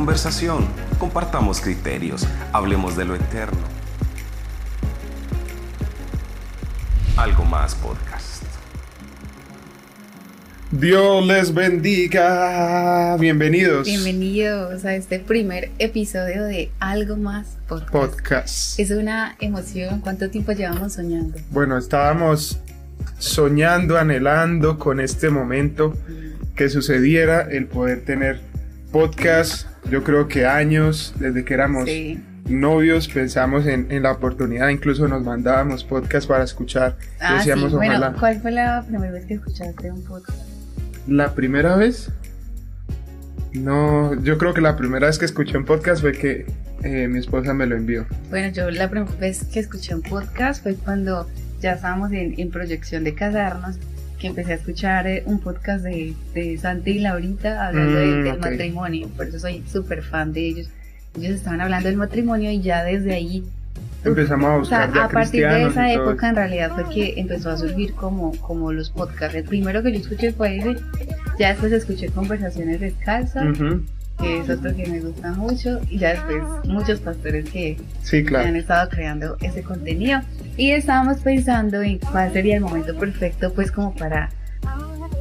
conversación, compartamos criterios, hablemos de lo eterno. Algo más podcast. Dios les bendiga. Bienvenidos. Bienvenidos a este primer episodio de Algo Más Podcast. Podcast. Es una emoción. ¿Cuánto tiempo llevamos soñando? Bueno, estábamos soñando, anhelando con este momento que sucediera el poder tener podcast. Yo creo que años, desde que éramos Sí. novios, pensamos en, en la oportunidad, incluso nos mandábamos podcast para escuchar. Ah, Decíamos, sí. Bueno, ojalá. ¿cuál fue la primera vez que escuchaste un podcast? La primera vez, no, yo creo que la primera vez que escuché un podcast fue que eh, mi esposa me lo envió. Bueno, yo la primera vez que escuché un podcast fue cuando ya estábamos en, en proyección de casarnos, que empecé a escuchar eh, un podcast de, de Santi y Laurita hablando de- Mm, del matrimonio. Por eso soy súper fan de ellos. Ellos estaban hablando del matrimonio y ya desde ahí Empezamos a O sea, buscar a partir de esa época en realidad fue que empezó a surgir como, como los podcasts. El primero que yo escuché fue ese, ya después escuché Conversaciones Descalzas, Ujú, que es otro que me gusta mucho, y ya después muchos pastores que, Sí, que claro. han estado creando ese contenido. Y estábamos pensando en cuál sería el momento perfecto pues como para,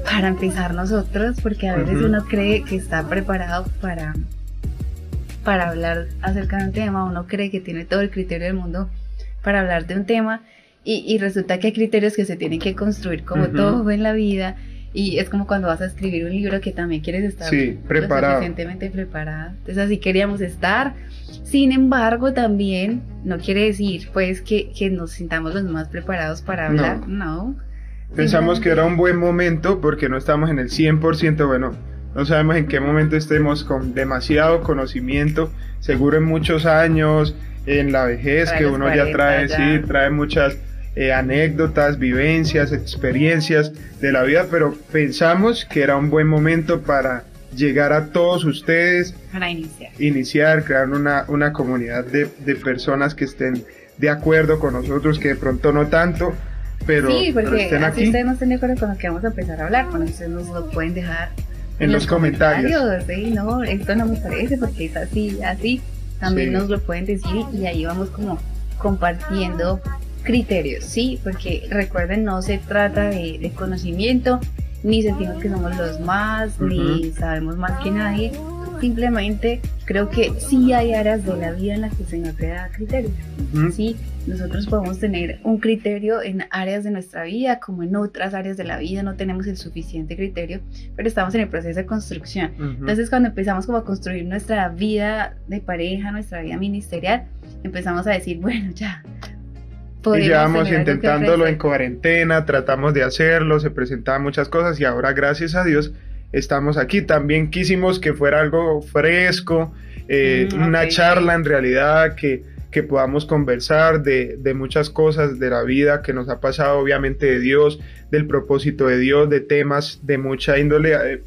para empezar nosotros, porque a veces Ujú. uno cree que está preparado para para hablar acerca de un tema, uno cree que tiene todo el criterio del mundo para hablar de un tema y, y resulta que hay criterios que se tienen que construir como Ujú. todo en la vida y es como cuando vas a escribir un libro que también quieres estar Sí, lo preparado. suficientemente preparada. Entonces así queríamos estar. Sin embargo, también no quiere decir pues que, que nos sintamos los más preparados para hablar, no. Pensamos que era un buen momento porque no estamos en el 100%, bueno, no sabemos en qué momento estemos con demasiado conocimiento, seguro en muchos años, en la vejez que uno ya 40 trae, ya. sí, trae muchas eh, anécdotas, vivencias, experiencias de la vida, pero pensamos que era un buen momento para llegar a todos ustedes, Para iniciar. iniciar, crear una, una comunidad de, de personas que estén de acuerdo con nosotros, que de pronto no tanto, pero, sí, pero porque estén así aquí. ustedes no estén de acuerdo con lo que vamos a empezar a hablar, bueno, ustedes nos lo pueden dejar En los comentarios. Sí, no, esto no me parece porque es así, así. También Sí. nos lo pueden decir y ahí vamos como compartiendo criterios, ¿sí? Porque recuerden, no se trata de, de conocimiento, ni sentimos que somos los más, ni sabemos más que nadie. Simplemente creo que sí hay áreas de la vida en las que se nos da criterios. Ujú. Sí, nosotros podemos tener un criterio en áreas de nuestra vida, como en otras áreas de la vida no tenemos el suficiente criterio, pero estamos en el proceso de construcción. Ujú. Entonces, cuando empezamos como a construir nuestra vida de pareja, nuestra vida ministerial, empezamos a decir, bueno, ya. Y llevamos intentándolo en cuarentena, tratamos de hacerlo, se presentaban muchas cosas y ahora gracias a Dios estamos aquí. También quisimos que fuera algo fresco, eh, Mm, una charla en realidad que, que podamos conversar de, de muchas cosas de la vida que nos ha pasado, obviamente de Dios, del propósito de Dios, de temas de mucha índole. eh,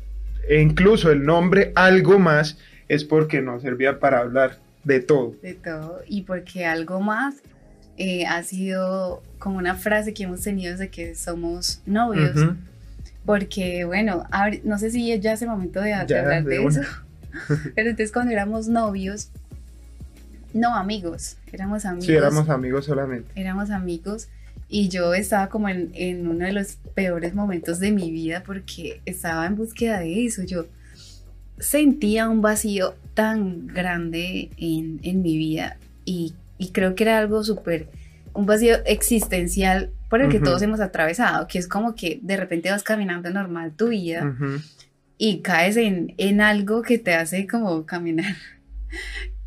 e incluso el nombre algo más es porque nos servía para hablar de todo. de todo y porque algo más eh, ha sido como una frase que hemos tenido desde que somos novios. Ujú. Porque, bueno, no sé si ya es el momento de, de Ya, hablar de de, eso. Pero entonces cuando éramos novios, no amigos, éramos amigos. Sí, éramos amigos solamente. éramos amigos y yo estaba como en, en uno de los peores momentos de mi vida porque estaba en búsqueda de eso. Yo sentía un vacío tan grande en, en mi vida y, y creo que era algo súper, un vacío existencial por el que todos hemos atravesado, que es como que de repente vas caminando normal tu vida y caes en, en algo que te hace como caminar.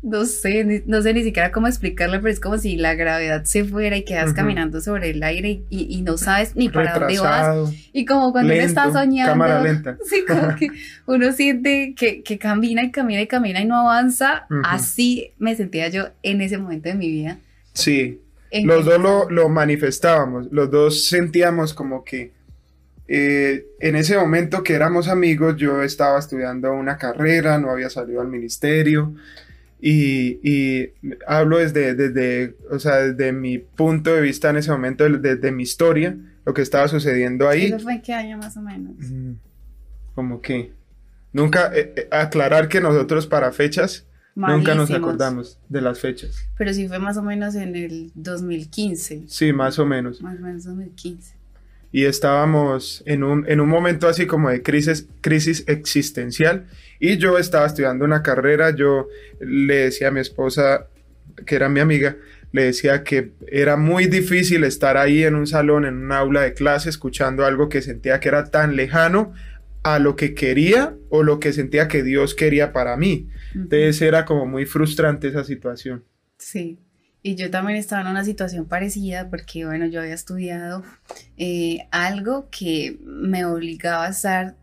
No sé, ni- no sé ni siquiera cómo explicarlo, pero es como si la gravedad se fuera y quedas Ujú. caminando sobre el aire y, y no sabes ni para dónde vas. Y como cuando uno está lento, soñando, cámara lenta. sí, como que uno siente que, que camina y camina y camina y no avanza. Ujú. Así me sentía yo en ese momento de mi vida. Sí, en los dos lo, lo manifestábamos, los dos sentíamos como que eh, en ese momento que éramos amigos, yo estaba estudiando una carrera, no había salido al ministerio y, y hablo desde, desde, o sea, desde mi punto de vista en ese momento, desde mi historia, lo que estaba sucediendo ahí. ¿Eso fue en qué año más o menos? Mm, Como que Nunca, eh, eh, aclarar que nosotros para fechas nunca nos Malísimos. acordamos de las fechas. Pero sí fue más o menos en el 2015. Sí, más o menos. Más o menos 2015. y estábamos en un, en un momento así como de crisis, crisis existencial y yo estaba estudiando una carrera, yo le decía a mi esposa, que era mi amiga, le decía que era muy difícil estar ahí en un salón, en un aula de clase, escuchando algo que sentía que era tan lejano a lo que quería o lo que sentía que Dios quería para mí. Entonces era como muy frustrante esa situación. Sí, y yo también estaba en una situación parecida porque, bueno, yo había estudiado eh, algo que me obligaba a estar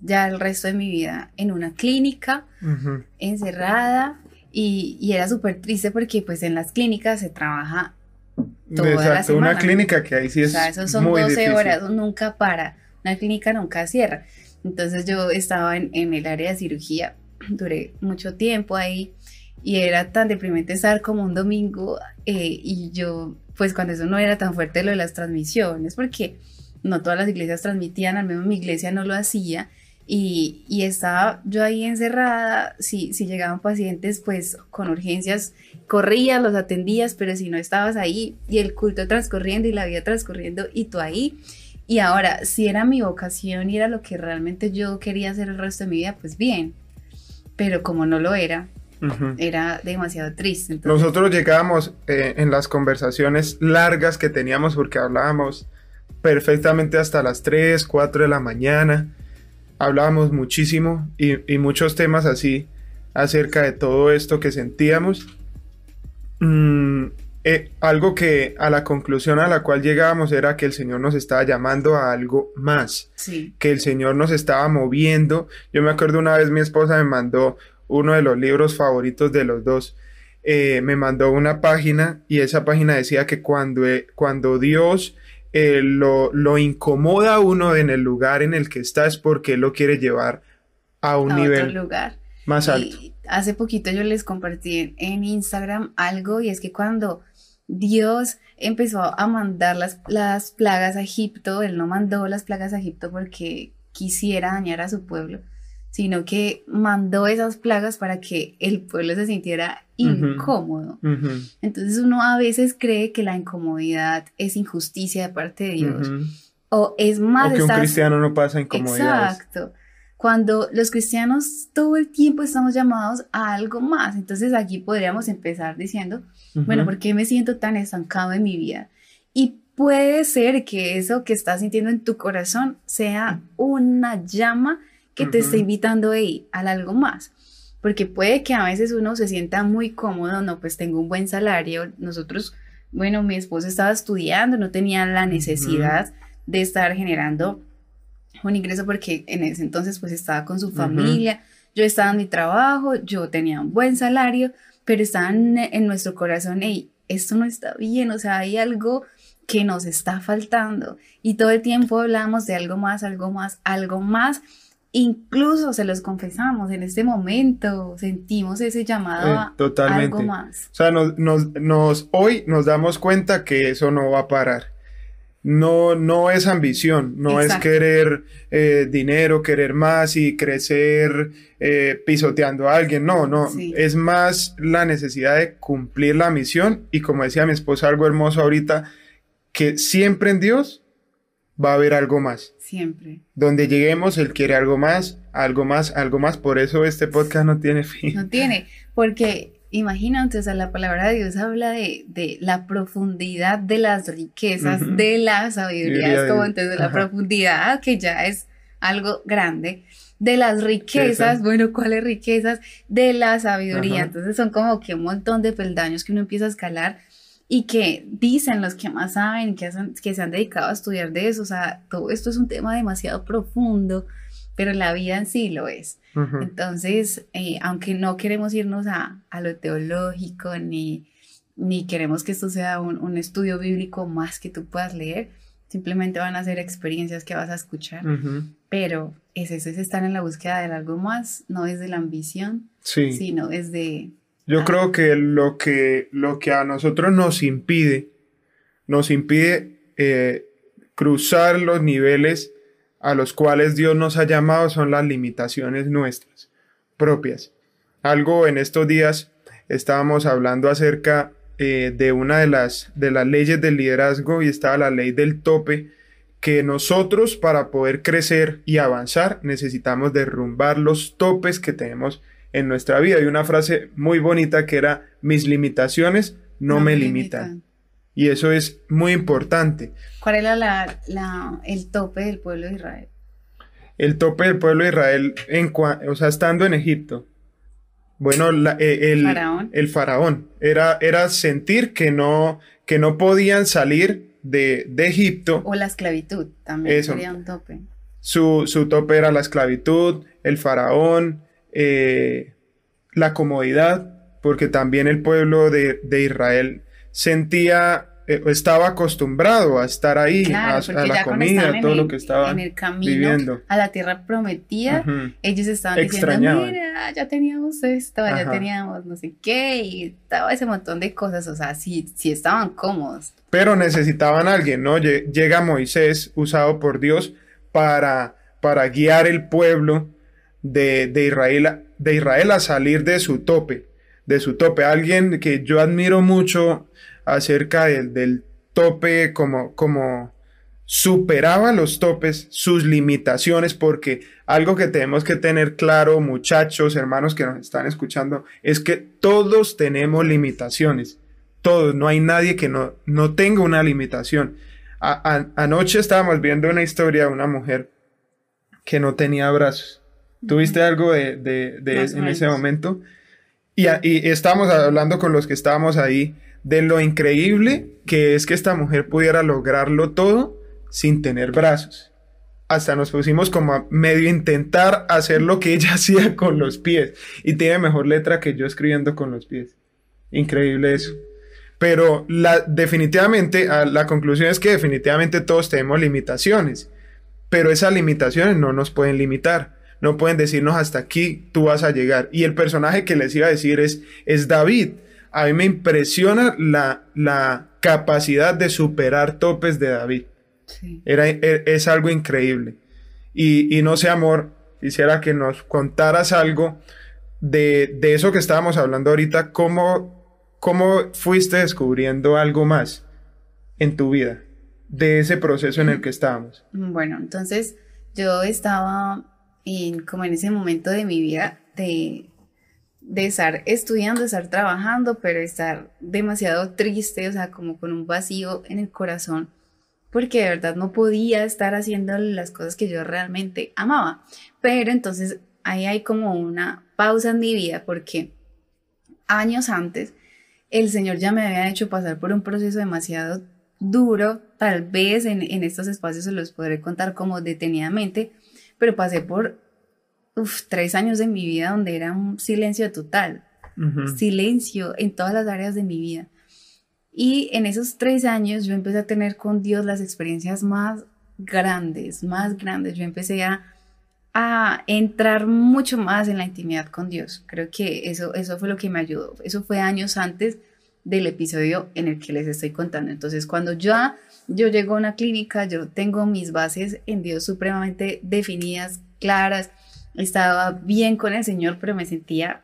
ya el resto de mi vida en una clínica, Ujú. encerrada, y, y era súper triste porque pues en las clínicas se trabaja toda la Exacto, una semana. clínica que ahí sí O es sea, eso son muy 12 difícil. horas, eso nunca para. Una clínica nunca cierra. Entonces yo estaba en, en el área de cirugía, duré mucho tiempo ahí y era tan deprimente estar como un domingo eh, y yo, pues cuando eso no era tan fuerte lo de las transmisiones, porque no todas las iglesias transmitían, al menos mi iglesia no lo hacía. Y, y estaba yo ahí encerrada, si, si llegaban pacientes pues con urgencias, corrías, los atendías, pero si no estabas ahí y el culto transcurriendo y la vida transcurriendo y tú ahí. Y ahora, si era mi vocación y era lo que realmente yo quería hacer el resto de mi vida, pues bien. Pero como no lo era, era demasiado triste. Entonces, Nosotros llegábamos eh, en las conversaciones largas que teníamos porque hablábamos perfectamente hasta las 3, 4 de la mañana. Hablábamos muchísimo y, y muchos temas así acerca de todo esto que sentíamos. Mm, eh, algo que a la conclusión a la cual llegábamos era que el Señor nos estaba llamando a algo más sí, que el Señor nos estaba moviendo. Yo me acuerdo una vez mi esposa me mandó uno de los libros favoritos de los dos. Eh, me mandó una página y esa página decía que cuando, eh, cuando Dios eh, lo, lo incomoda a uno en el lugar en el que está es porque lo quiere llevar a un a nivel otro lugar. más alto. Hace poquito yo les compartí en Instagram algo y es que cuando Dios empezó a mandar las, las plagas a Egipto, Él no mandó las plagas a Egipto porque quisiera dañar a su pueblo, sino que mandó esas plagas para que el pueblo se sintiera incómodo. Ujú, Entonces uno a veces cree que la incomodidad es injusticia de parte de Dios ujú. o es más O que un cristiano no pasa incomodidades. Exacto. Cuando los cristianos todo el tiempo estamos llamados a algo más. Entonces aquí podríamos empezar diciendo, bueno, Ujú. ¿por qué me siento tan estancado en mi vida? Y puede ser que eso que estás sintiendo en tu corazón sea una llama que te Ujú. está invitando ahí al algo más. Porque puede que a veces uno se sienta muy cómodo, no, pues tengo un buen salario. Nosotros, bueno, mi esposo estaba estudiando, no tenía la necesidad de estar generando un ingreso porque en ese entonces pues estaba con su familia, yo estaba en mi trabajo, yo tenía un buen salario, pero estaba en, en nuestro corazón, hey, esto no está bien, o sea, hay algo que nos está faltando y todo el tiempo hablamos de algo más, algo más, algo más. Incluso se los confesamos en este momento, sentimos ese llamado Eh, a algo más. O sea, nos, nos- nos- hoy nos damos cuenta que eso no va a parar. No, no es ambición, no Exacto. es querer eh, dinero, querer más y crecer eh, pisoteando a alguien. No, no, Sí. es más la necesidad de cumplir la misión y como decía mi esposa algo hermoso ahorita, que siempre en Dios va a haber algo más. Siempre. Donde lleguemos, Él quiere algo más, algo más, algo más. Por eso este podcast no tiene fin. No tiene, porque imagínate, o sea, la palabra de Dios habla de, de la profundidad de las riquezas, de la sabiduría, es como de- entonces la ajá. profundidad, que ya es algo grande, de las riquezas, bueno, ¿cuáles riquezas? De la sabiduría, Ajá. entonces son como que un montón de peldaños que uno empieza a escalar y que dicen los que más saben, que, hacen- que se han dedicado a estudiar de eso, o sea, todo esto es un tema demasiado profundo, pero la vida en sí lo es. Entonces, eh, aunque no queremos irnos a, a lo teológico, ni, ni queremos que esto sea un, un estudio bíblico más que tú puedas leer, simplemente van a ser experiencias que vas a escuchar. Ujú. Pero es eso, es estar en la búsqueda de algo más, no es de la ambición, Sí. sino es de... Yo creo que lo que lo que a nosotros nos impide, nos impide eh, cruzar los niveles a los cuales Dios nos ha llamado son las limitaciones nuestras propias. Algo en estos días estábamos hablando acerca eh, de una de las, de las leyes del liderazgo y estaba la ley del tope, que nosotros para poder crecer y avanzar necesitamos derrumbar los topes que tenemos en nuestra vida. Y una frase muy bonita que era, mis limitaciones no, me limitan. Y eso es muy importante. ¿Cuál era la, la, el tope del pueblo de Israel? El tope del pueblo de Israel, en, o sea, estando en Egipto. Bueno, eh, el, ¿Faraón? el faraón era, era sentir que no, que no podían salir de, de Egipto. O la esclavitud también sería un tope. Su, su, tope era la esclavitud, el faraón, eh, la comodidad, porque también el pueblo de, de Israel sentía eh, estaba acostumbrado a estar ahí, a, la comida, todo lo que estaba en el camino viviendo. a la tierra prometida, ellos estaban diciendo, mira, ya teníamos esto, ya teníamos no sé qué, y estaba ese montón de cosas, o sea, sí, sí estaban cómodos. Pero necesitaban a alguien, ¿no? Llega Moisés, usado por Dios, para, para guiar el pueblo de, de, Israel, de Israel a salir de su tope, de su tope. Alguien que yo admiro mucho acerca del, tope, como, como superaba los topes, sus limitaciones, porque algo que tenemos que tener claro, muchachos, hermanos que nos están escuchando, es que todos tenemos limitaciones. Todos, no hay nadie que no, no tenga una limitación. anoche estábamos viendo una historia de una mujer que no tenía brazos. ¿Tuviste algo de, de, en ese momento? Y, y estábamos hablando con los que estábamos ahí de lo increíble que es que esta mujer pudiera lograrlo todo sin tener brazos. Hasta nos pusimos como a medio intentar hacer lo que ella hacía con los pies. Y tiene mejor letra que yo escribiendo con los pies. Increíble eso. Pero la, definitivamente, la conclusión es que definitivamente todos tenemos limitaciones. Pero esas limitaciones no nos pueden limitar. No pueden decirnos hasta aquí tú vas a llegar. Y el personaje que les iba a decir es, es David a mí me impresiona la, la capacidad de superar topes de David. Era, e, es algo increíble. Y, no sé, amor, quisiera que nos contaras algo de, eso que estábamos hablando ahorita, cómo, cómo fuiste descubriendo algo más en tu vida, de ese proceso en el que estábamos. Bueno, entonces yo estaba como en ese momento de mi vida de de estar estudiando, de estar trabajando, pero estar demasiado triste, o sea, como con un vacío en el corazón, porque de verdad no podía estar haciendo las cosas que yo realmente amaba. Pero entonces ahí hay como una pausa en mi vida, porque años antes el Señor ya me había hecho pasar por un proceso demasiado duro, tal vez en, en estos espacios se los podré contar como detenidamente, pero pasé por tres años de mi vida donde era un silencio total, silencio en todas las áreas de mi vida. Y en esos tres años yo empecé a tener con Dios las experiencias más grandes, más grandes. Yo empecé a, a entrar mucho más en la intimidad con Dios. Creo que eso, eso fue lo que me ayudó. Eso fue años antes del episodio en el que les estoy contando. Entonces, cuando ya yo llego a una clínica, yo tengo mis bases en Dios supremamente definidas, claras, estaba bien con el Señor, pero me sentía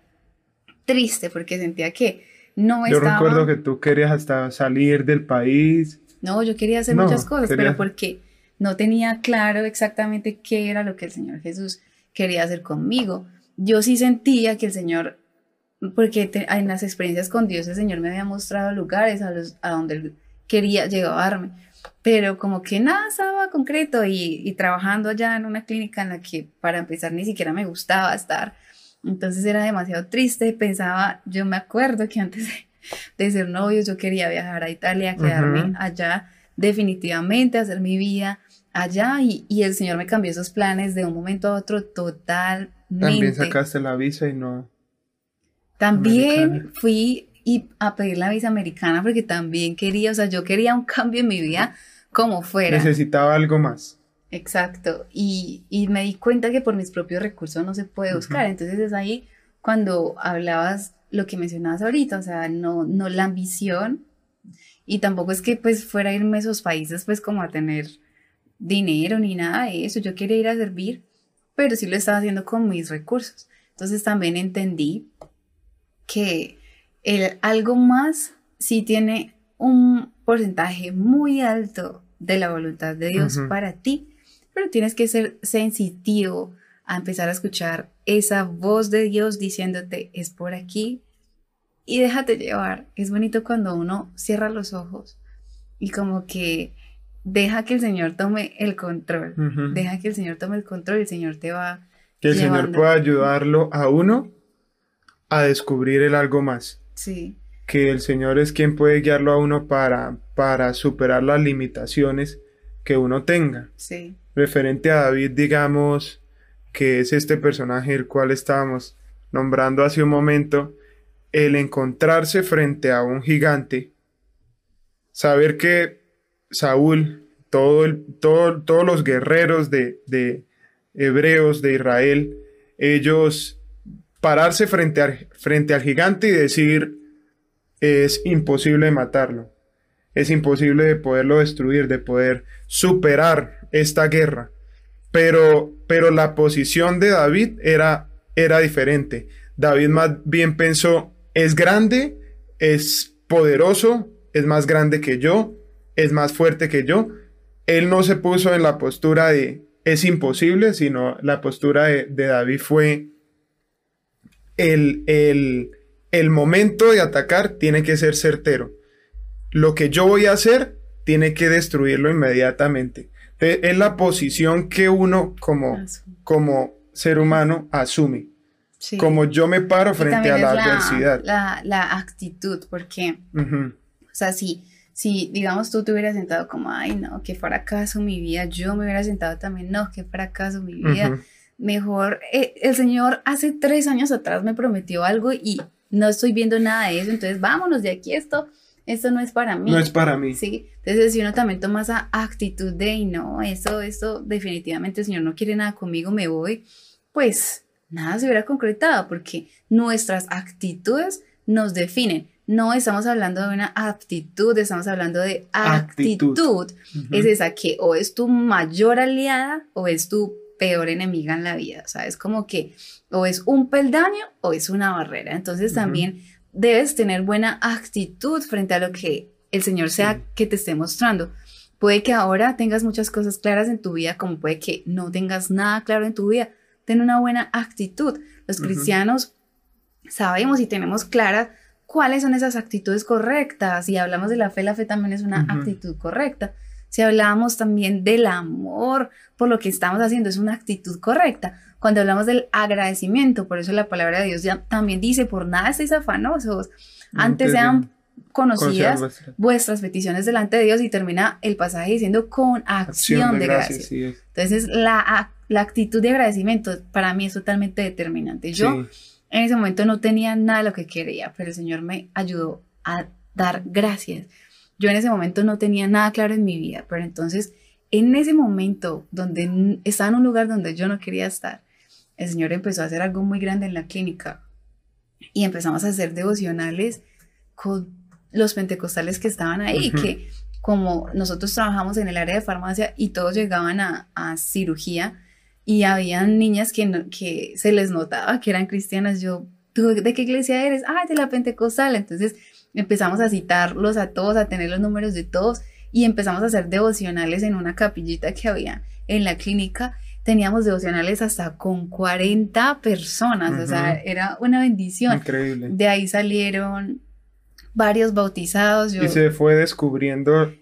triste porque sentía que no estaba... Yo recuerdo que tú querías hasta salir del país. No, yo quería hacer muchas cosas, pero porque no tenía claro exactamente qué era lo que el Señor Jesús quería hacer conmigo. Yo sí sentía que el Señor, porque en las experiencias con Dios el Señor me había mostrado lugares a, los, a donde Él quería llevarme pero como que nada estaba concreto y, trabajando allá en una clínica en la que para empezar ni siquiera me gustaba estar. Entonces era demasiado triste, pensaba, yo me acuerdo que antes de, ser novios yo quería viajar a Italia, quedarme allá definitivamente, hacer mi vida allá y, y, el Señor me cambió esos planes de un momento a otro totalmente. También sacaste la visa y no. También fui y a pedir la visa americana porque también quería, o sea, yo quería un cambio en mi vida como fuera. Necesitaba algo más. Exacto, y, y me di cuenta que por mis propios recursos no se puede buscar, entonces es ahí cuando hablabas lo que mencionabas ahorita, o sea, no, no la ambición y tampoco es que pues fuera a irme a esos países pues como a tener dinero ni nada de eso, yo quería ir a servir, pero sí lo estaba haciendo con mis recursos. Entonces también entendí que el algo más sí tiene un porcentaje muy alto de la voluntad de Dios para ti, pero tienes que ser sensitivo a empezar a escuchar esa voz de Dios diciéndote es por aquí y déjate llevar. Es bonito cuando uno cierra los ojos y como que deja que el Señor tome el control, deja que el Señor tome el control y el Señor te va. Que el Señor pueda ayudarlo a uno a descubrir el algo más. Sí. Que el Señor es quien puede guiarlo a uno para, para superar las limitaciones que uno tenga. Sí. Referente a David, digamos, que es este personaje el cual estábamos nombrando hace un momento, el encontrarse frente a un gigante, saber que Saúl, todo el, todos los guerreros de, de, hebreos de Israel, ellos pararse frente, frente al gigante y decir, es imposible matarlo, es imposible de poderlo destruir, de poder superar esta guerra. Pero, pero la posición de David era, era diferente. David más bien pensó, es grande, es poderoso, es más grande que yo, es más fuerte que yo. Él no se puso en la postura de es imposible, sino la postura de, David fue el, el, el momento de atacar tiene que ser certero. Lo que yo voy a hacer tiene que destruirlo inmediatamente. Es la posición que uno como, como ser humano asume. Como yo me paro frente a la, adversidad. La, actitud, porque, o sea, si, si, digamos, tú te hubieras sentado como, ay, no, qué fracaso mi vida, yo me hubiera sentado también, no, qué fracaso mi vida. Mejor, eh, el Señor hace tres años atrás me prometió algo y no estoy viendo nada de eso, entonces vámonos de aquí, esto, esto no es para mí. No es para mí. Sí, entonces si uno también toma esa actitud de, no, eso, esto, definitivamente el Señor no quiere nada conmigo, me voy, pues nada se hubiera concretado porque nuestras actitudes nos definen. No estamos hablando de una aptitud, estamos hablando de actitud. Es esa que o es tu mayor aliada o es tu peor enemiga en la vida. O sea, es como que o es un peldaño o es una barrera. Entonces también debes tener buena actitud frente a lo que el Señor sea que te esté mostrando. Puede que ahora tengas muchas cosas claras en tu vida, como puede que no tengas nada claro en tu vida, ten una buena actitud. Los cristianos sabemos y tenemos clara cuáles son esas actitudes correctas. Si hablamos de la fe, la fe también es una actitud correcta. Si hablamos también del amor por lo que estamos haciendo, es una actitud correcta. Cuando hablamos del agradecimiento, por eso la palabra de Dios ya también dice, por nada estéis afanosos, antes sean conocidas vuestras peticiones delante de Dios y termina el pasaje diciendo con acción, de, gracias. Entonces la, la, actitud de agradecimiento para mí es totalmente determinante. Yo en ese momento no tenía nada de lo que quería, pero el Señor me ayudó a dar gracias. Yo en ese momento no tenía nada claro en mi vida, pero entonces en ese momento donde estaba en un lugar donde yo no quería estar, el Señor empezó a hacer algo muy grande en la clínica y empezamos a hacer devocionales con los pentecostales que estaban ahí, que como nosotros trabajamos en el área de farmacia y todos llegaban a, cirugía y habían niñas que, que se les notaba que eran cristianas, yo, ¿tú de qué iglesia eres? Ah, de la pentecostal. Entonces empezamos a citarlos a todos, a tener los números de todos y empezamos a hacer devocionales en una capillita que había en la clínica. Teníamos devocionales hasta con 40 personas, o sea, era una bendición. Increíble. De ahí salieron varios bautizados. y se fue descubriendo.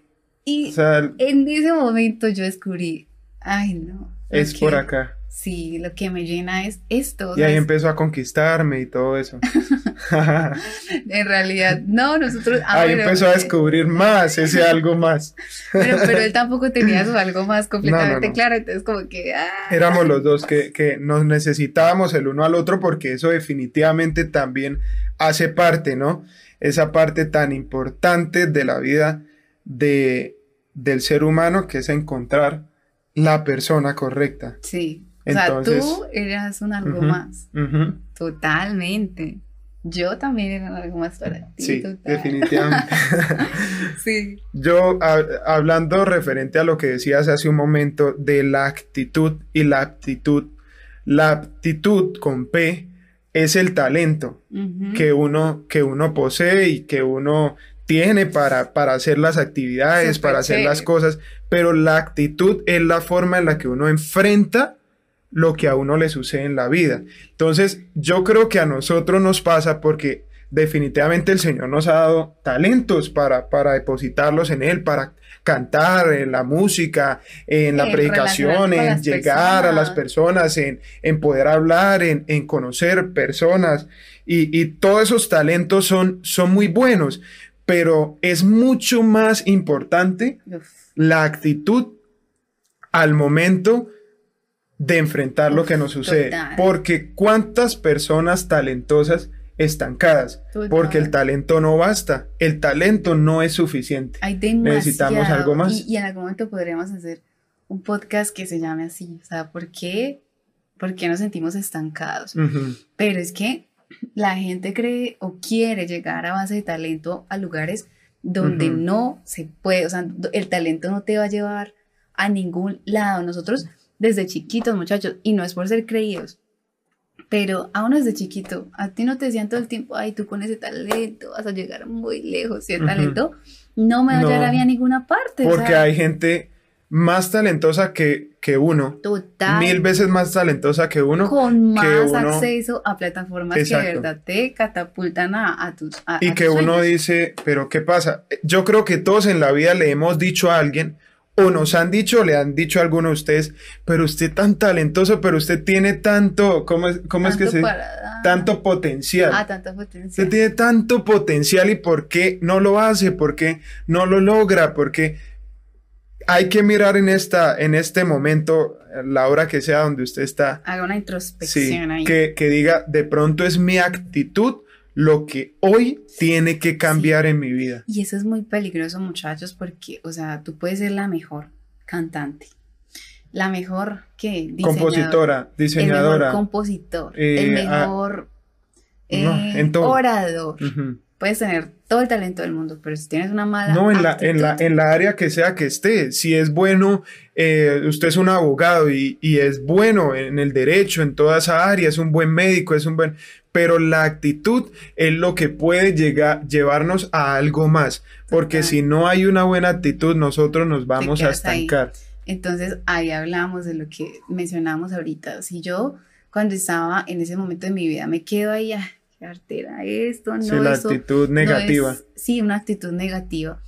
Y en ese momento yo descubrí, ay no. Es por acá. Sí, lo que me llena es esto. Y ahí empezó a conquistarme y todo eso. en realidad, no, nosotros... Ah, ahí empezó a descubrir más, ese algo más. pero, pero él tampoco tenía su algo más completamente claro, entonces como que... Ah. Éramos los dos que, que nos necesitábamos el uno al otro porque eso definitivamente también hace parte, ¿no? esa parte tan importante de la vida de, del ser humano que es encontrar la persona correcta. Sí. O sea, tú eras un algo más. Totalmente. yo también era algo más para ti. Sí, total. definitivamente. sí. Yo, a- hablando referente a lo que decías hace un momento de la actitud y la aptitud, la aptitud con P es el talento que uno, que uno posee y que uno tiene para, para hacer las actividades, para hacer las cosas, pero la actitud es la forma en la que uno enfrenta lo que a uno le sucede en la vida. Entonces, yo creo que a nosotros nos pasa porque definitivamente el Señor nos ha dado talentos para, para depositarlos en Él, para cantar, en la música, en la En predicación, en llegar a las personas. personas, en, en poder hablar, en, en conocer personas. Y, y todos esos talentos son, son muy buenos, pero es mucho más importante Uf, la actitud al momento de enfrentar lo que nos sucede. total. Porque cuántas personas talentosas estancadas, Total. porque el talento no basta, el talento no es suficiente. hay. Necesitamos algo más. Y, y en algún momento podríamos hacer un podcast que se llame así. O sea, ¿por qué, por qué nos sentimos estancados? Pero es que la gente cree o quiere llegar a base de talento a lugares donde no se puede, o sea, el talento no te va a llevar a ningún lado. Nosotros desde chiquitos, muchachos, y no es por ser creídos, pero a uno desde chiquito, a ti no te decían todo el tiempo, ay, tú con ese talento vas a llegar muy lejos, y el talento no me va No. a llevar a mí a ninguna parte. o Porque sea, hay gente más talentosa que, que uno, total, mil veces más talentosa que uno. con más uno- acceso a plataformas que de verdad te catapultan a, a tus a- Y que tus uno sueños. dice, pero ¿qué pasa? Yo creo que todos en la vida le hemos dicho a alguien, o nos han dicho, le han dicho a alguno de ustedes, pero usted tan talentoso, pero usted tiene tanto, ¿cómo es, cómo es que se para. Tanto potencial. Ah, tanto potencial. Usted tiene tanto potencial y por qué no lo hace, por qué no lo logra, porque hay que mirar en esta, en este momento, la hora que sea donde usted está, Haga una sí, introspección ahí. que, que diga, de pronto es mi actitud lo que hoy tiene que cambiar en mi vida. Y eso es muy peligroso, muchachos, porque, o sea, tú puedes ser la mejor cantante, la mejor que Compositora, el mejor diseñadora. compositor, Eh, el ah, mejor no, eh, en todo. orador. Puedes tener todo el talento del mundo, pero si tienes una mala No, en la, en, la, en la área que sea que esté. Si es bueno, eh, usted es un abogado y, y es bueno en el derecho, en toda esa área, es un buen médico, es un buen... Pero la actitud es lo que puede llegar, llevarnos a algo más. Porque si no hay una buena actitud, nosotros nos vamos a ahí. estancar. Entonces ahí hablamos de lo que mencionamos ahorita. Si yo cuando estaba en ese momento de mi vida me quedo ahí, ah, qué artera esto, no Sí, la eso, actitud no negativa. es- sí, una actitud negativa.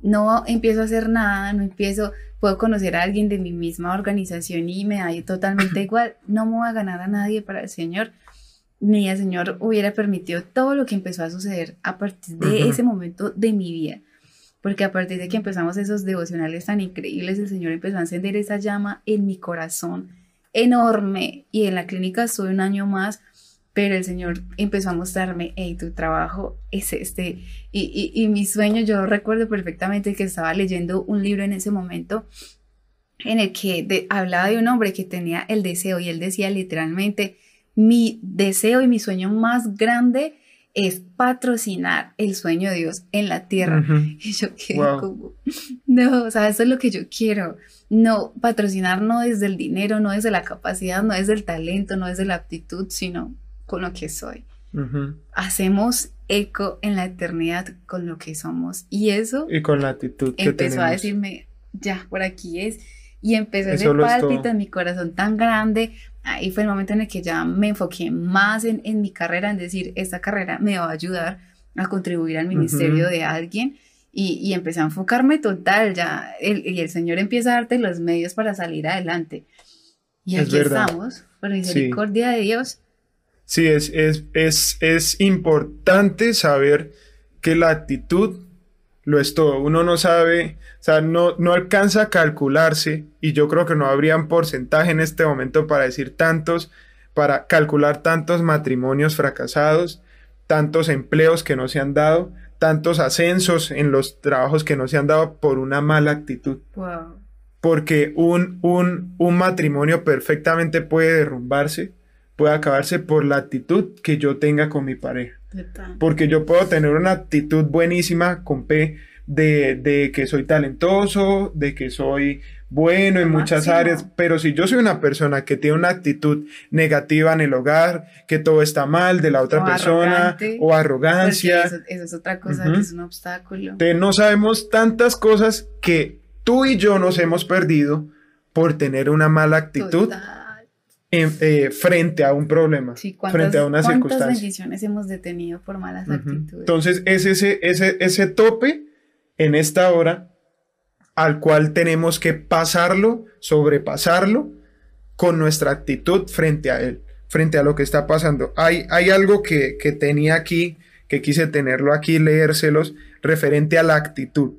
No empiezo a hacer nada, no empiezo, puedo conocer a alguien de mi misma organización y me da totalmente igual. No me voy a ganar a nadie para el Señor. Ni el Señor hubiera permitido todo lo que empezó a suceder a partir de ese momento de mi vida. Porque a partir de que empezamos esos devocionales tan increíbles, el Señor empezó a encender esa llama en mi corazón enorme. Y en la clínica estuve un año más, pero el Señor empezó a mostrarme, hey, tu trabajo es este. Y, y, y mi sueño, yo recuerdo perfectamente que estaba leyendo un libro en ese momento en el que de- hablaba de un hombre que tenía el deseo y él decía literalmente, mi deseo y mi sueño más grande es patrocinar el sueño de Dios en la tierra. Ujú. Y yo quedé Wow. como, no, o sea, eso es lo que yo quiero. No, patrocinar no desde el dinero, no desde la capacidad, no desde el talento, no desde la aptitud, sino con lo que soy. Ujú. Hacemos eco en la eternidad con lo que somos. Y eso Y con la actitud que empezó a tenemos. decirme, ya, por aquí es. Y empezó ese Eso todo. en mi corazón tan grande. Ahí fue el momento en el que ya me enfoqué más en, en mi carrera, en decir, esta carrera me va a ayudar a contribuir al ministerio de alguien. Y, y empecé a enfocarme total, ya, el, y el Señor empieza a darte los medios para salir adelante. Y Es aquí verdad. estamos, por misericordia de Dios. Sí, es, es, es, es importante saber que la actitud lo es todo. Uno no sabe, o sea, no, no alcanza a calcularse y yo creo que no habría un porcentaje en este momento para decir tantos, para calcular tantos matrimonios fracasados, tantos empleos que no se han dado, tantos ascensos en los trabajos que no se han dado por una mala actitud. Wow. Porque un, un, un matrimonio perfectamente puede derrumbarse, puede acabarse por la actitud que yo tenga con mi pareja. Porque yo puedo tener una actitud buenísima con P de, de que soy talentoso, de que soy bueno en muchas áreas, pero si yo soy una persona que tiene una actitud negativa en el hogar, que todo está mal de la otra persona o arrogancia. Eso, es otra cosa que es un obstáculo. no sabemos tantas cosas que tú y yo nos hemos perdido por tener una mala actitud. Eh, frente a un problema, frente a una circunstancia. ¿Cuántas bendiciones hemos detenido por malas actitudes? Entonces, es ese, ese, ese tope en esta hora al cual tenemos que pasarlo, sobrepasarlo con nuestra actitud frente a él, frente a lo que está pasando. Hay, hay algo que, que tenía aquí, que quise tenerlo aquí, leérselos, referente a la actitud.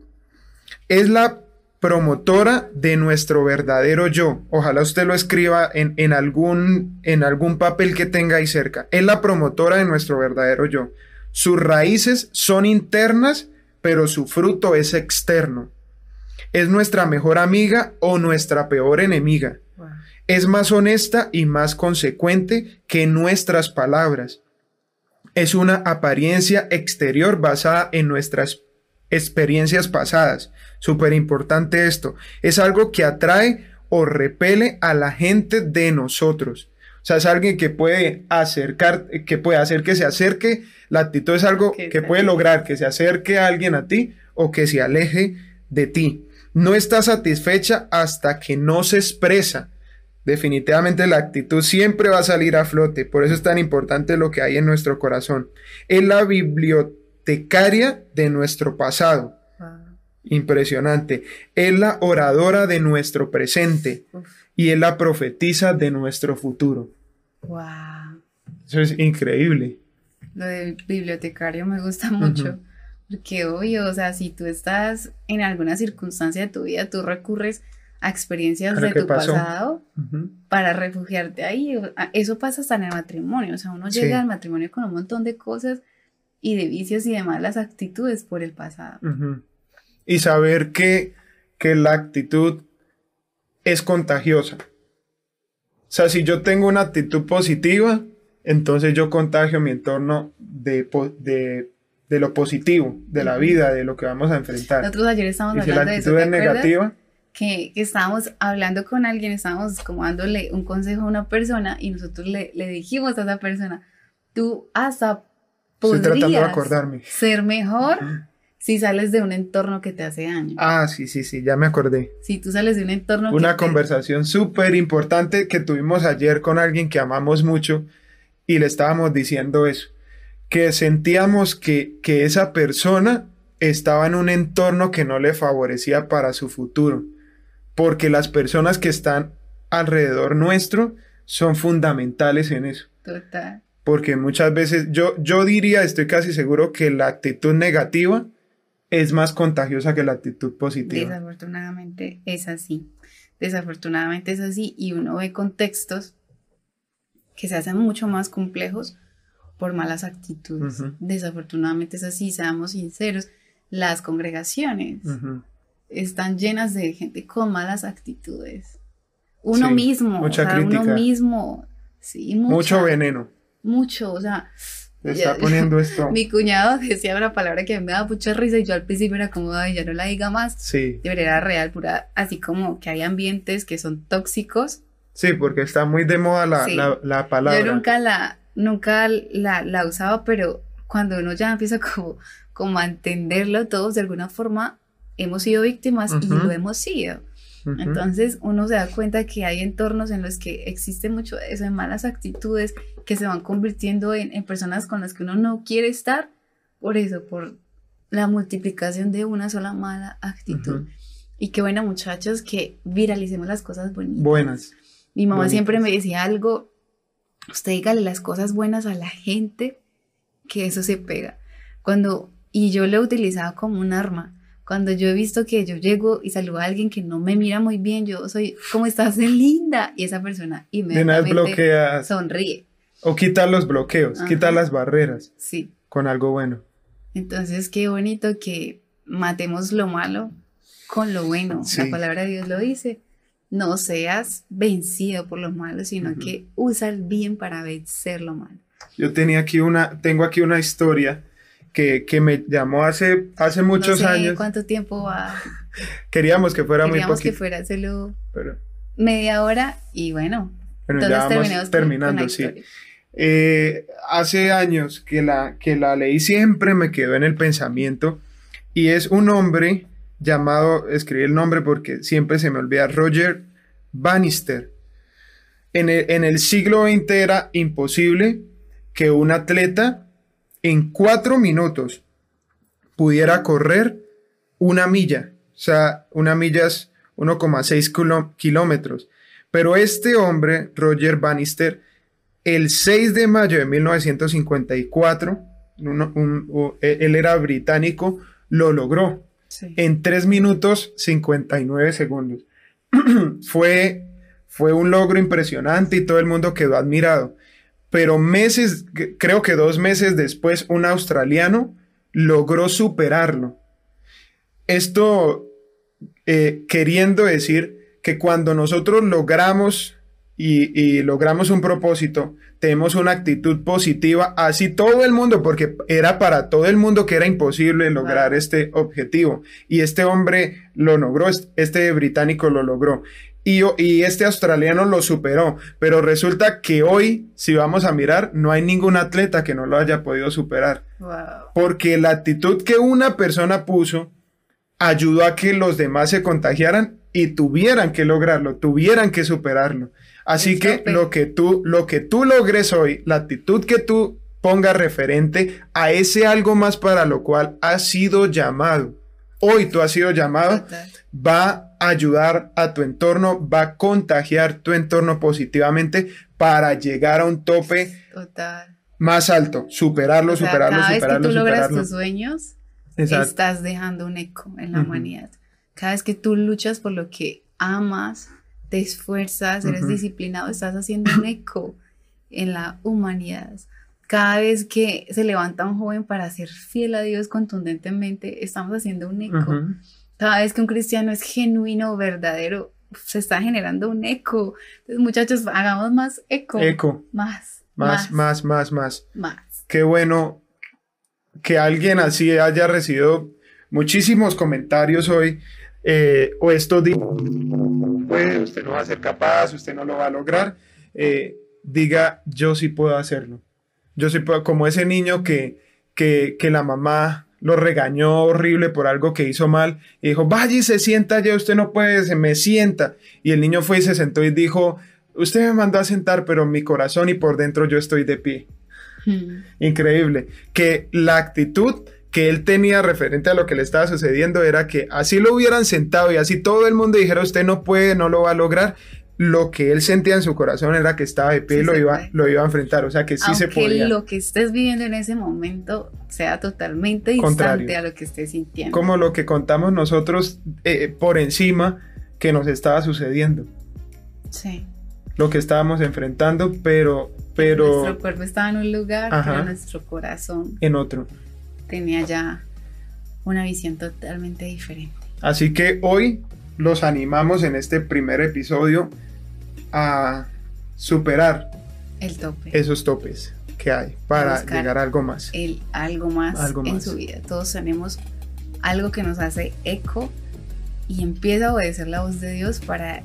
Es la promotora de nuestro verdadero yo. Ojalá usted lo escriba en, en, algún, en algún papel que tenga ahí cerca. Es la promotora de nuestro verdadero yo. Sus raíces son internas, pero su fruto es externo es nuestra mejor amiga o nuestra peor enemiga. Es más honesta y más consecuente que nuestras palabras. Es una apariencia exterior basada en nuestras experiencias pasadas. Súper importante esto. Es algo que atrae o repele a la gente de nosotros. O sea, es alguien que puede acercar, que puede hacer que se acerque. La actitud es algo que puede lograr que se acerque a alguien a ti o que se aleje de ti no está satisfecha hasta que no se expresa. Definitivamente la actitud siempre va a salir a flote, por eso es tan importante lo que hay en nuestro corazón. Es la bibliotecaria de nuestro pasado. Impresionante. Es la oradora de nuestro presente y es la profetisa de nuestro futuro. Wow. Eso es increíble. Lo de bibliotecario me gusta mucho. Porque obvio, o sea, si tú estás en alguna circunstancia de tu vida, tú recurres a experiencias de tu pasado para refugiarte ahí. Eso pasa hasta en el matrimonio. O sea, uno llega al matrimonio con un montón de cosas y de vicios y de malas actitudes por el pasado. Y saber que, que la actitud es contagiosa. O sea, si yo tengo una actitud positiva, entonces yo contagio mi entorno de, de de lo positivo, de la vida, de lo que vamos a enfrentar. Nosotros ayer estábamos hablando de eso. negativa. Que, estábamos hablando con alguien, estábamos como dándole un consejo a una persona y nosotros le, le dijimos a esa persona, tú hasta podrías acordarme. ser mejor si sales de un entorno que te hace daño. Ah, sí, sí, sí, ya me acordé. Si tú sales de un entorno Una conversación súper importante que tuvimos ayer con alguien que amamos mucho y le estábamos diciendo eso que sentíamos que, que esa persona estaba en un entorno que no le favorecía para su futuro, porque las personas que están alrededor nuestro son fundamentales en eso. Total. Porque muchas veces yo, yo diría, estoy casi seguro que la actitud negativa es más contagiosa que la actitud positiva. Desafortunadamente es así. Desafortunadamente es así y uno ve contextos que se hacen mucho más complejos por malas actitudes. Desafortunadamente es así, seamos sinceros, las congregaciones están llenas de gente con malas actitudes. Uno mismo, mucha uno mismo, sí, mucho veneno. Mucho, o sea, está poniendo esto. Mi cuñado decía una palabra que me da mucha risa y yo al principio era como, ay, ya no la diga más. Sí. De verdad real, pura, así como que hay ambientes que son tóxicos. Sí, porque está muy de moda la, la, la palabra. Yo nunca la, nunca la, la usaba, pero cuando uno ya empieza como, como a entenderlo, todos de alguna forma hemos sido víctimas y lo hemos sido. Entonces uno se da cuenta que hay entornos en los que existe mucho eso de malas actitudes que se van convirtiendo en, en, personas con las que uno no quiere estar por eso, por la multiplicación de una sola mala actitud. Y qué bueno muchachos que viralicemos las cosas bonitas. Buenas. Mi mamá siempre me decía algo usted dígale las cosas buenas a la gente, que eso se pega. Cuando, y yo lo he utilizado como un arma. Cuando yo he visto que yo llego y saludo a alguien que no me mira muy bien, yo soy, ¿cómo estás? linda. Y esa persona inmediatamente sonríe. O quita los bloqueos, quita las barreras. Sí. Con algo bueno. Entonces, qué bonito que matemos lo malo con lo bueno. La palabra de Dios lo dice no seas vencido por lo malo, sino que usa el bien para vencer lo malo. yo tenía aquí una, tengo aquí una historia que, que me llamó hace, hace muchos no sé años. ¿Cuánto tiempo va? Queríamos que fuera muy Queríamos poquito. que fuera solo pero, media hora y bueno, bueno, ya vamos terminando, sí. Eh, hace años que la, que la leí siempre me quedó en el pensamiento y es un hombre llamado, escribí el nombre porque siempre se me olvida, Roger Bannister. En el, en el siglo XX era imposible que un atleta en cuatro minutos pudiera correr una milla. O sea, una milla es 1,6 kilo- kilómetros. Pero este hombre, Roger Bannister, el 6 de mayo de 1954, uno- un- u- e- él era británico, lo logró Sí. en 3 minutos 59 segundos. fue, fue un logro impresionante y todo el mundo quedó admirado. Pero meses, creo que dos meses después, un australiano logró superarlo. Esto eh, queriendo decir que cuando nosotros logramos y, y logramos un propósito, tenemos una actitud positiva, así todo el mundo, porque era para todo el mundo que era imposible lograr este objetivo. Y este hombre lo logró, est- este británico lo logró. Y, este australiano lo superó. Pero resulta que hoy, si vamos a mirar, no hay ningún atleta que no lo haya podido superar. Wow. Porque la actitud que una persona puso ayudó a que los demás se contagiaran y tuvieran que lograrlo, tuvieran que superarlo. Así que lo que tú lo que tú logres hoy, la actitud que tú pongas referente a ese algo más para lo cual has sido llamado. Hoy tú has sido llamado, Total. va a ayudar a tu entorno, va a contagiar tu entorno positivamente para llegar a un tope Total. más alto, superarlo, O sea, superarlo, cada superarlo, vez que tú logras tus sueños, Exacto. estás dejando un eco en la Ujú. humanidad. Cada vez que tú luchas por lo que amas, te esfuerzas, eres Ujú. disciplinado, estás haciendo un eco en la humanidad. Cada vez que se levanta un joven para ser fiel a Dios contundentemente, estamos haciendo un eco. Ujú. Cada vez que un cristiano es genuino, verdadero, se está generando un eco. Entonces, muchachos, hagamos más eco. Eco, Más, más, más, más, más. más. Qué bueno que alguien así haya recibido muchísimos comentarios hoy eh, o estos días. Pues usted no va a ser capaz, usted no lo va a lograr. Eh, diga, yo sí puedo hacerlo. Yo sí puedo, como ese niño que, que, que la mamá lo regañó horrible por algo que hizo mal y dijo, vaya y se sienta ya, usted no puede, se me sienta. Y el niño fue y se sentó y dijo, usted me mandó a sentar, pero en mi corazón y por dentro yo estoy de pie. Hmm. Increíble. Que la actitud que él tenía referente a lo que le estaba sucediendo era que así lo hubieran sentado y así todo el mundo dijera usted no puede, no lo va a lograr. Lo que él sentía en su corazón era que estaba de pie y Sí lo se iba, lo iba a enfrentar. O sea que sí se Aunque podía. lo que estés viviendo en ese momento sea totalmente Contrario. distante a lo que estés sintiendo. Como lo que contamos nosotros eh, por encima que nos estaba sucediendo. Sí. Lo que estábamos enfrentando, pero, pero Nuestro cuerpo estaba en un lugar, Ajá. pero nuestro corazón en otro. tenía ya una visión totalmente diferente. Así que hoy los animamos en este primer episodio a superar El tope. esos topes que hay para llegar a algo más. el algo más Algo en más. su vida. Todos tenemos algo que nos hace eco y empieza a obedecer la voz de Dios para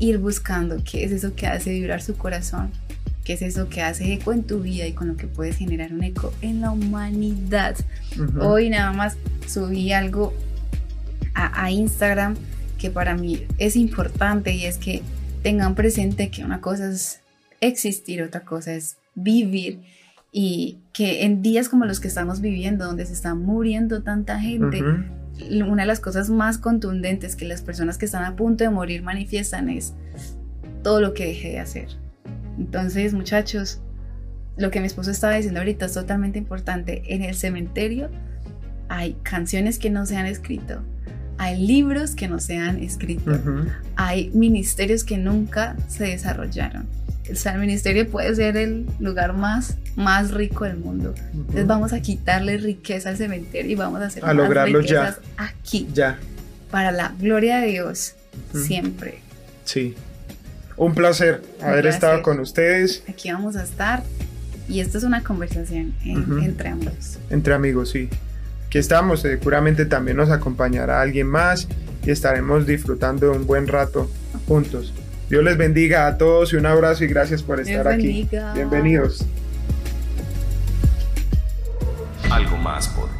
ir buscando qué es eso que hace vibrar su corazón, qué es eso que hace eco en tu vida y con lo que puedes generar un eco en la humanidad. Ujú. Hoy nada más subí algo a, a Instagram que para mí es importante y es que tengan presente que una cosa es existir, otra cosa es vivir y que en días como los que estamos viviendo, donde se está muriendo tanta gente, una de las cosas más contundentes que las personas que están a punto de morir manifiestan es todo lo que dejé de hacer. Entonces, muchachos, lo que mi esposo estaba diciendo ahorita es totalmente importante. En el cementerio hay canciones que no se han escrito, hay libros que no se han escrito, hay ministerios que nunca se desarrollaron. O sea, el ministerio puede ser el lugar más, más rico del mundo. Entonces vamos a quitarle riqueza al cementerio y vamos a hacer A más lograrlo ya. aquí, Ya, para la gloria de Dios, siempre. sí. Un placer Un haber placer. estado con ustedes. Aquí vamos a estar Y esto es una conversación entre ambos. Entre amigos, sí. Aquí estamos, seguramente también nos acompañará alguien más y estaremos disfrutando de un buen rato juntos. Dios les bendiga a todos y un abrazo y gracias por estar aquí. Bienvenidos. Algo más podcast.